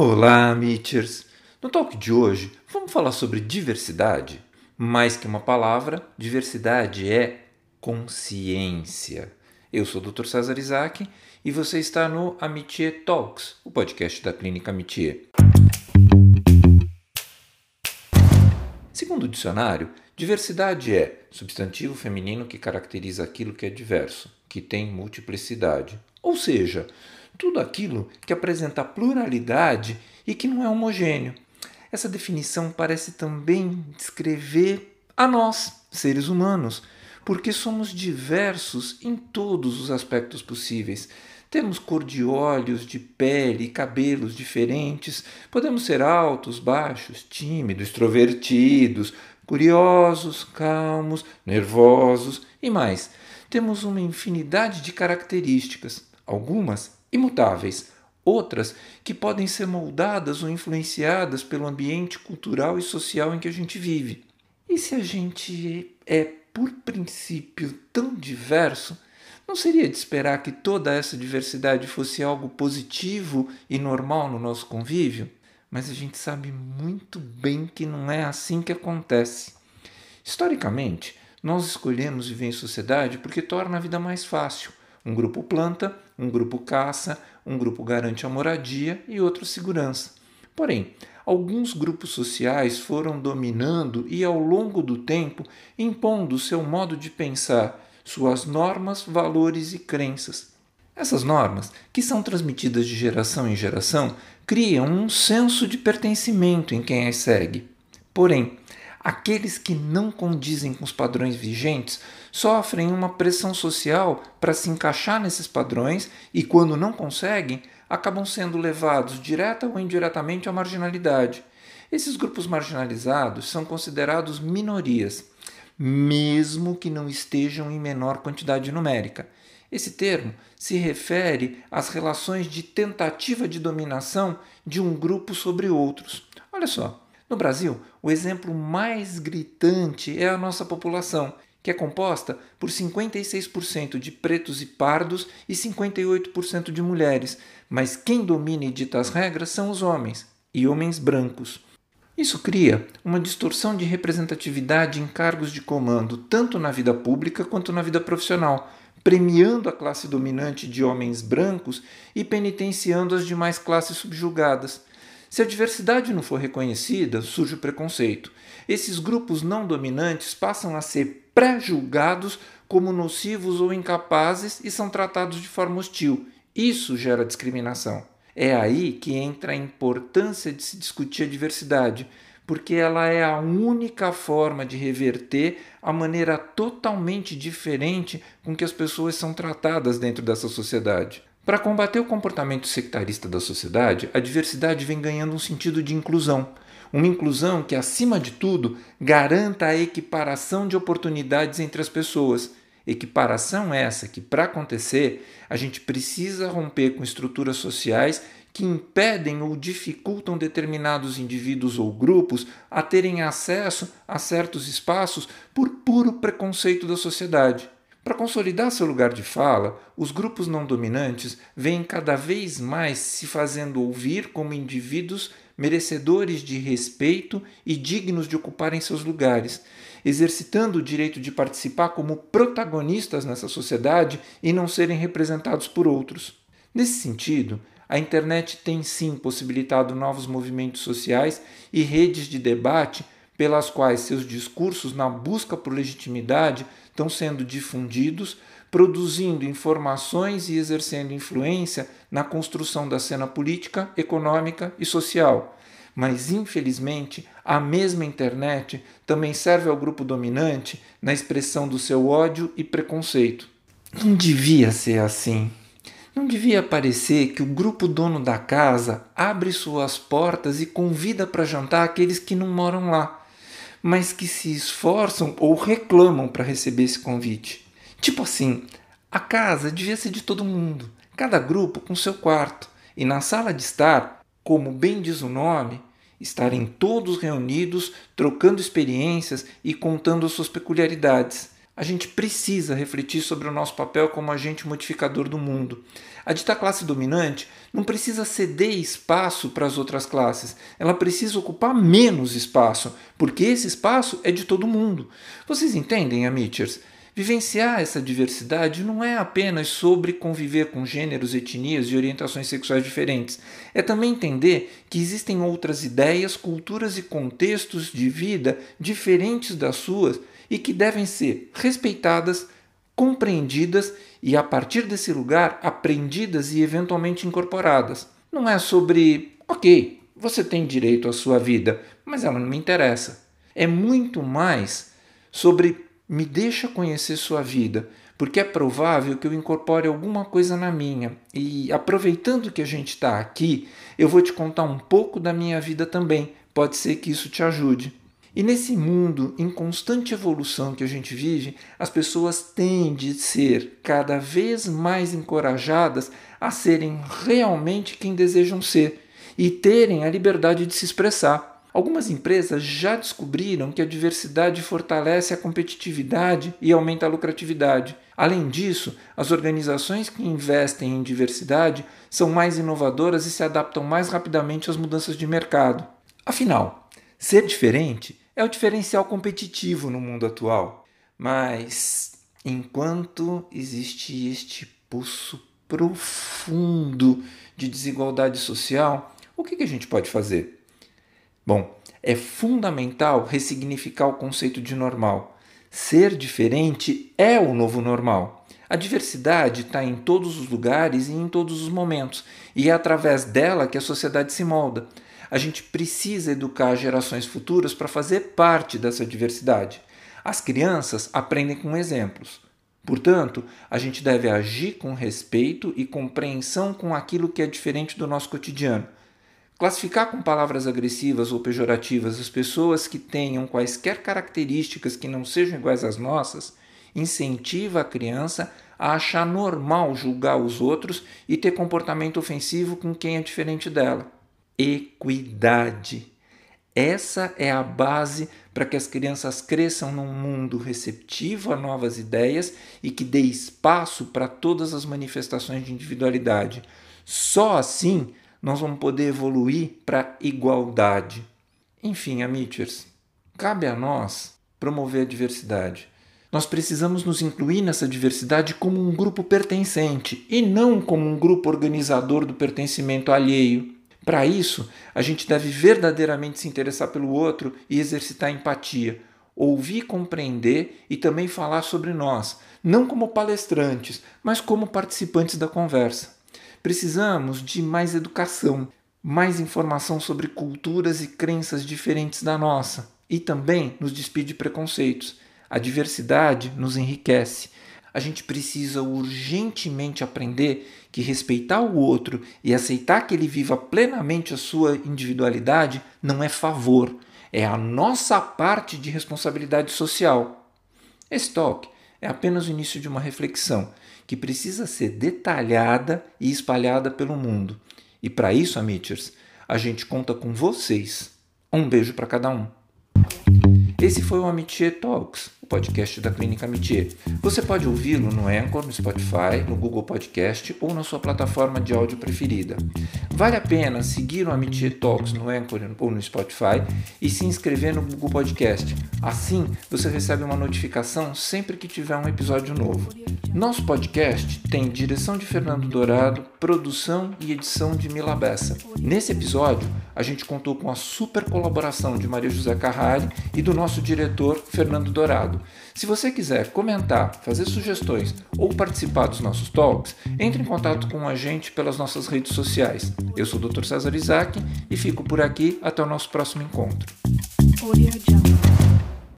Olá, Mitchers! No talk de hoje, vamos falar sobre diversidade. Mais que uma palavra, diversidade é consciência. Eu sou o Dr. César Isaac e você está no Amitié Talks, o podcast da Clínica Amitié. Segundo o dicionário, diversidade é substantivo feminino que caracteriza aquilo que é diverso, que tem multiplicidade. Ou seja, tudo aquilo que apresenta pluralidade e que não é homogêneo. Essa definição parece também descrever a nós, seres humanos, porque somos diversos em todos os aspectos possíveis. Temos cor de olhos, de pele e cabelos diferentes. Podemos ser altos, baixos, tímidos, extrovertidos, curiosos, calmos, nervosos e mais. Temos uma infinidade de características, algumas imutáveis, outras que podem ser moldadas ou influenciadas pelo ambiente cultural e social em que a gente vive. E se a gente é, por princípio, tão diverso, não seria de esperar que toda essa diversidade fosse algo positivo e normal no nosso convívio? Mas a gente sabe muito bem que não é assim que acontece. Historicamente, nós escolhemos viver em sociedade porque torna a vida mais fácil. Um grupo planta, um grupo caça, um grupo garante a moradia e outro segurança. Porém, alguns grupos sociais foram dominando e, ao longo do tempo, impondo seu modo de pensar, suas normas, valores e crenças. Essas normas, que são transmitidas de geração em geração, criam um senso de pertencimento em quem as segue. Porém, aqueles que não condizem com os padrões vigentes sofrem uma pressão social para se encaixar nesses padrões e, quando não conseguem, acabam sendo levados direta ou indiretamente à marginalidade. Esses grupos marginalizados são considerados minorias, mesmo que não estejam em menor quantidade numérica. Esse termo se refere às relações de tentativa de dominação de um grupo sobre outros. Olha só, no Brasil, o exemplo mais gritante é a nossa população, que é composta por 56% de pretos e pardos e 58% de mulheres, mas quem domina e dita as regras são os homens, e homens brancos. Isso cria uma distorção de representatividade em cargos de comando, tanto na vida pública quanto na vida profissional, premiando a classe dominante de homens brancos e penitenciando as demais classes subjugadas. Se a diversidade não for reconhecida, surge o preconceito. Esses grupos não dominantes passam a ser pré-julgados como nocivos ou incapazes e são tratados de forma hostil. Isso gera discriminação. É aí que entra a importância de se discutir a diversidade, porque ela é a única forma de reverter a maneira totalmente diferente com que as pessoas são tratadas dentro dessa sociedade. Para combater o comportamento sectarista da sociedade, a diversidade vem ganhando um sentido de inclusão. Uma inclusão que, acima de tudo, garanta a equiparação de oportunidades entre as pessoas. Equiparação essa que, para acontecer, a gente precisa romper com estruturas sociais que impedem ou dificultam determinados indivíduos ou grupos a terem acesso a certos espaços por puro preconceito da sociedade. Para consolidar seu lugar de fala, os grupos não dominantes vêm cada vez mais se fazendo ouvir como indivíduos merecedores de respeito e dignos de ocuparem seus lugares, exercitando o direito de participar como protagonistas nessa sociedade e não serem representados por outros. Nesse sentido, a internet tem sim possibilitado novos movimentos sociais e redes de debate pelas quais seus discursos na busca por legitimidade estão sendo difundidos, produzindo informações e exercendo influência na construção da cena política, econômica e social. Mas, infelizmente, a mesma internet também serve ao grupo dominante na expressão do seu ódio e preconceito. Não devia ser assim. Não devia parecer que o grupo dono da casa abre suas portas e convida para jantar aqueles que não moram lá mas que se esforçam ou reclamam para receber esse convite. Tipo assim, a casa devia ser de todo mundo, cada grupo com seu quarto, e na sala de estar, como bem diz o nome, estarem todos reunidos, trocando experiências e contando suas peculiaridades. A gente precisa refletir sobre o nosso papel como agente modificador do mundo. A dita classe dominante não precisa ceder espaço para as outras classes, ela precisa ocupar menos espaço, porque esse espaço é de todo mundo. Vocês entendem, Amitchers? Vivenciar essa diversidade não é apenas sobre conviver com gêneros, etnias e orientações sexuais diferentes. É também entender que existem outras ideias, culturas e contextos de vida diferentes das suas e que devem ser respeitadas, compreendidas e, a partir desse lugar, aprendidas e eventualmente incorporadas. Não é sobre, ok, você tem direito à sua vida, mas ela não me interessa. É muito mais sobre me deixa conhecer sua vida, porque é provável que eu incorpore alguma coisa na minha. E aproveitando que a gente está aqui, eu vou te contar um pouco da minha vida também. Pode ser que isso te ajude. E nesse mundo em constante evolução que a gente vive, as pessoas têm de ser cada vez mais encorajadas a serem realmente quem desejam ser e terem a liberdade de se expressar. Algumas empresas já descobriram que a diversidade fortalece a competitividade e aumenta a lucratividade. Além disso, as organizações que investem em diversidade são mais inovadoras e se adaptam mais rapidamente às mudanças de mercado. Afinal, ser diferente é o diferencial competitivo no mundo atual. Mas enquanto existe este poço profundo de desigualdade social, o que, a gente pode fazer? Bom, é fundamental ressignificar o conceito de normal. Ser diferente é o novo normal. A diversidade está em todos os lugares e em todos os momentos, e é através dela que a sociedade se molda. A gente precisa educar gerações futuras para fazer parte dessa diversidade. As crianças aprendem com exemplos. Portanto, a gente deve agir com respeito e compreensão com aquilo que é diferente do nosso cotidiano. Classificar com palavras agressivas ou pejorativas as pessoas que tenham quaisquer características que não sejam iguais às nossas incentiva a criança a achar normal julgar os outros e ter comportamento ofensivo com quem é diferente dela equidade. Essa é a base para que as crianças cresçam num mundo receptivo a novas ideias e que dê espaço para todas as manifestações de individualidade. Só assim nós vamos poder evoluir para igualdade. Enfim, amiters, cabe a nós promover a diversidade. Nós precisamos nos incluir nessa diversidade como um grupo pertencente e não como um grupo organizador do pertencimento alheio. Para isso, a gente deve verdadeiramente se interessar pelo outro e exercitar empatia, ouvir, compreender e também falar sobre nós, não como palestrantes, mas como participantes da conversa. Precisamos de mais educação, mais informação sobre culturas e crenças diferentes da nossa e também nos despir de preconceitos. A diversidade nos enriquece a gente precisa urgentemente aprender que respeitar o outro e aceitar que ele viva plenamente a sua individualidade não é favor, é a nossa parte de responsabilidade social. Esse toque é apenas o início de uma reflexão que precisa ser detalhada e espalhada pelo mundo. E para isso, amiters, a gente conta com vocês. Um beijo para cada um. Esse foi o Amitié Talks podcast da Clínica Amitié. Você pode ouvi-lo no Anchor, no Spotify, no Google Podcast ou na sua plataforma de áudio preferida. Vale a pena seguir o Amitié Talks no Anchor ou no Spotify e se inscrever no Google Podcast. Assim, você recebe uma notificação sempre que tiver um episódio novo. Nosso podcast tem direção de Fernando Dourado, produção e edição de Mila Bessa. Nesse episódio, a gente contou com a super colaboração de Maria José Carrari e do nosso diretor Fernando Dourado. Se você quiser comentar, fazer sugestões ou participar dos nossos talks, entre em contato com a gente pelas nossas redes sociais. Eu sou o Dr. César Isaac e fico por aqui até o nosso próximo encontro.